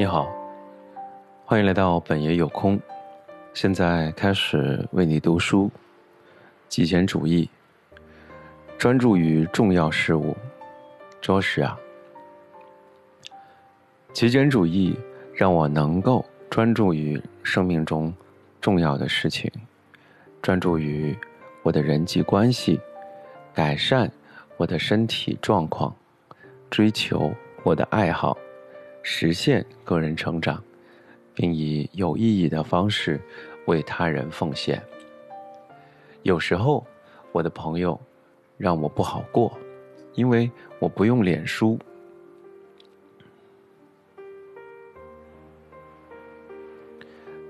你好，欢迎来到本爷有空。现在开始为你读书。极简主义，专注于重要事物。着实啊，极简主义让我能够专注于生命中重要的事情，专注于我的人际关系，改善我的身体状况，追求我的爱好。实现个人成长，并以有意义的方式为他人奉献。有时候，我的朋友让我不好过，因为我不用脸书。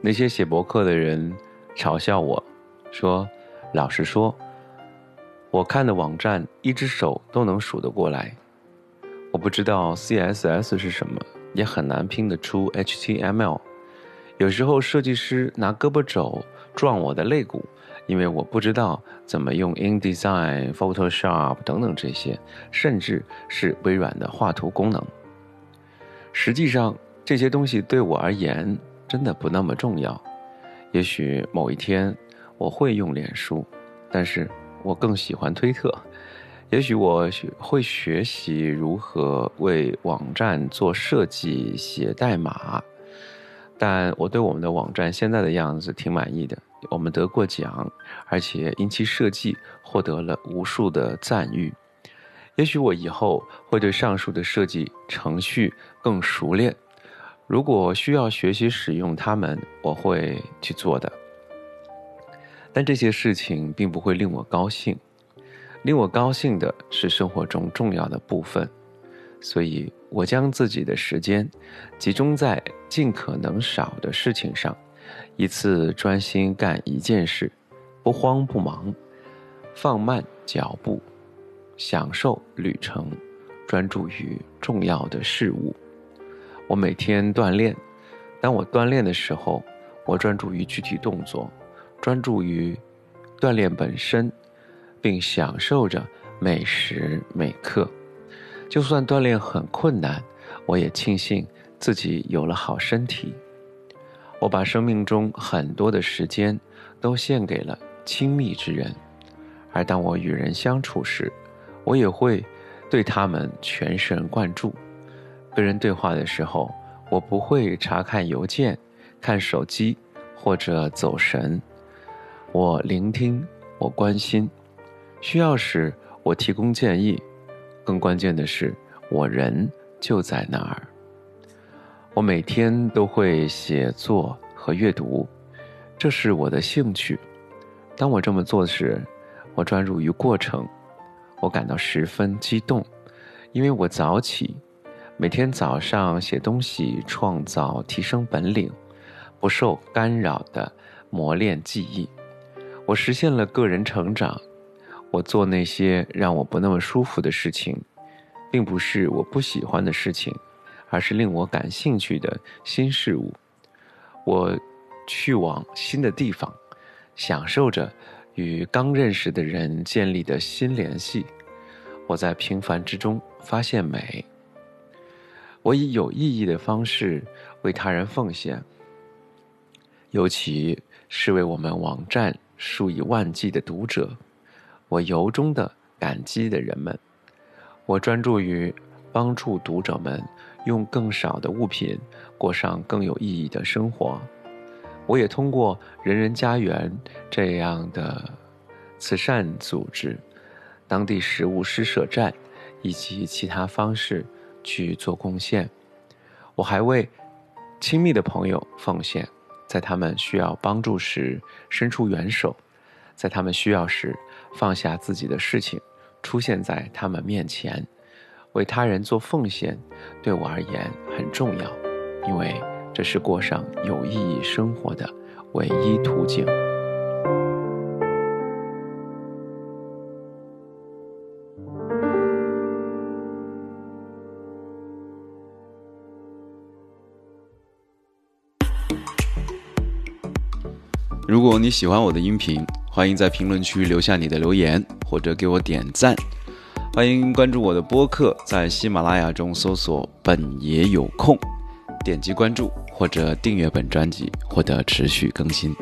那些写博客的人嘲笑我，说：“老实说，我看的网站一只手都能数得过来。我不知道 CSS 是什么。”也很难拼得出 HTML。有时候设计师拿胳膊肘撞我的肋骨，因为我不知道怎么用 InDesign、Photoshop 等等这些，甚至是微软的画图功能。实际上，这些东西对我而言真的不那么重要。也许某一天我会用脸书，但是我更喜欢推特。也许我会学习如何为网站做设计、写代码，但我对我们的网站现在的样子挺满意的。我们得过奖，而且因其设计获得了无数的赞誉。也许我以后会对上述的设计程序更熟练，如果需要学习使用它们，我会去做的。但这些事情并不会令我高兴。令我高兴的是生活中重要的部分，所以我将自己的时间集中在尽可能少的事情上，一次专心干一件事，不慌不忙，放慢脚步，享受旅程，专注于重要的事物。我每天锻炼，当我锻炼的时候，我专注于具体动作，专注于锻炼本身。并享受着每时每刻，就算锻炼很困难，我也庆幸自己有了好身体。我把生命中很多的时间都献给了亲密之人，而当我与人相处时，我也会对他们全神贯注。跟人对话的时候，我不会查看邮件、看手机或者走神，我聆听，我关心。需要时，我提供建议；更关键的是，我人就在那儿。我每天都会写作和阅读，这是我的兴趣。当我这么做时，我专注于过程，我感到十分激动，因为我早起，每天早上写东西，创造提升本领，不受干扰的磨练记忆。我实现了个人成长。我做那些让我不那么舒服的事情，并不是我不喜欢的事情，而是令我感兴趣的新事物。我去往新的地方，享受着与刚认识的人建立的新联系。我在平凡之中发现美。我以有意义的方式为他人奉献，尤其是为我们网站数以万计的读者。我由衷的感激的人们，我专注于帮助读者们用更少的物品过上更有意义的生活。我也通过人人家园这样的慈善组织、当地食物施舍站以及其他方式去做贡献。我还为亲密的朋友奉献，在他们需要帮助时伸出援手，在他们需要时。放下自己的事情，出现在他们面前，为他人做奉献，对我而言很重要，因为这是过上有意义生活的唯一途径。如果你喜欢我的音频，欢迎在评论区留下你的留言，或者给我点赞。欢迎关注我的播客，在喜马拉雅中搜索“本爷有空”。点击关注或者订阅本专辑，获得持续更新。